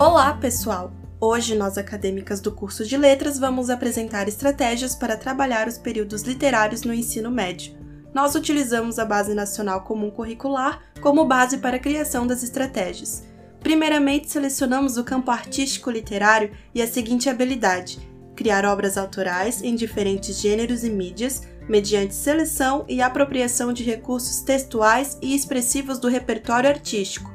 Olá, pessoal! Hoje, nós acadêmicas do curso de Letras vamos apresentar estratégias para trabalhar os períodos literários no ensino médio. Nós utilizamos a Base Nacional Comum Curricular como base para a criação das estratégias. Primeiramente, selecionamos o campo artístico literário e a seguinte habilidade: criar obras autorais em diferentes gêneros e mídias, mediante seleção e apropriação de recursos textuais e expressivos do repertório artístico,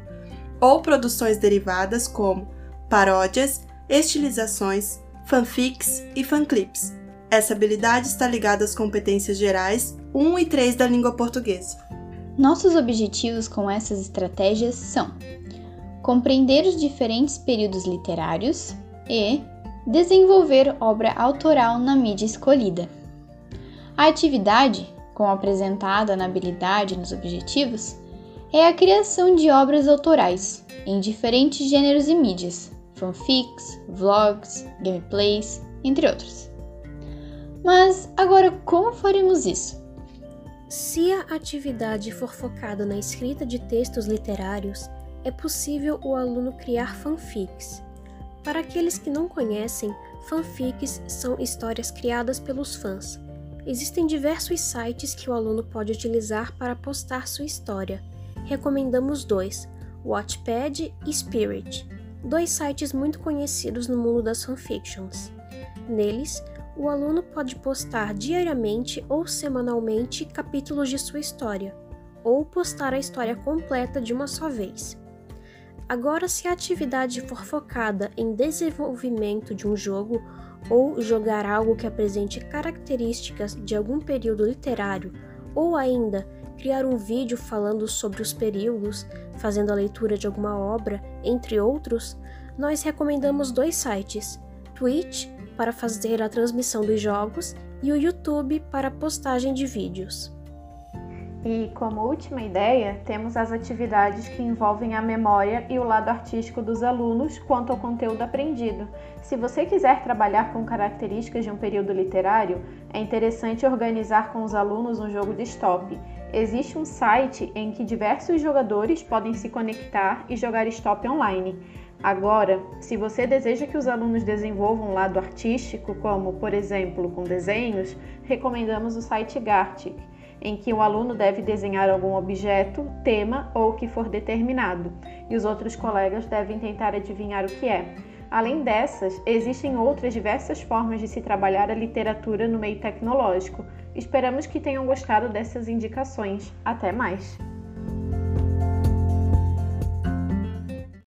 ou produções derivadas como paródias, estilizações, fanfics e fanclips. Essa habilidade está ligada às competências gerais 1 e 3 da língua portuguesa. Nossos objetivos com essas estratégias são compreender os diferentes períodos literários e desenvolver obra autoral na mídia escolhida. A atividade, como apresentada na habilidade nos objetivos, é a criação de obras autorais em diferentes gêneros e mídias, fanfics, vlogs, gameplays, entre outros. Mas agora como faremos isso? Se a atividade for focada na escrita de textos literários, é possível o aluno criar fanfics. Para aqueles que não conhecem, fanfics são histórias criadas pelos fãs. Existem diversos sites que o aluno pode utilizar para postar sua história. Recomendamos dois: Watchpad e Spirit dois sites muito conhecidos no mundo das fanfictions. Neles, o aluno pode postar diariamente ou semanalmente capítulos de sua história, ou postar a história completa de uma só vez. Agora, se a atividade for focada em desenvolvimento de um jogo ou jogar algo que apresente características de algum período literário, ou ainda criar um vídeo falando sobre os períodos, fazendo a leitura de alguma obra, entre outros, nós recomendamos dois sites: Twitch para fazer a transmissão dos jogos e o YouTube para postagem de vídeos. E como última ideia, temos as atividades que envolvem a memória e o lado artístico dos alunos quanto ao conteúdo aprendido. Se você quiser trabalhar com características de um período literário, é interessante organizar com os alunos um jogo de stop. Existe um site em que diversos jogadores podem se conectar e jogar stop online. Agora, se você deseja que os alunos desenvolvam um lado artístico, como por exemplo com desenhos, recomendamos o site Gartic em que o aluno deve desenhar algum objeto, tema ou o que for determinado, e os outros colegas devem tentar adivinhar o que é. Além dessas, existem outras diversas formas de se trabalhar a literatura no meio tecnológico. Esperamos que tenham gostado dessas indicações. Até mais!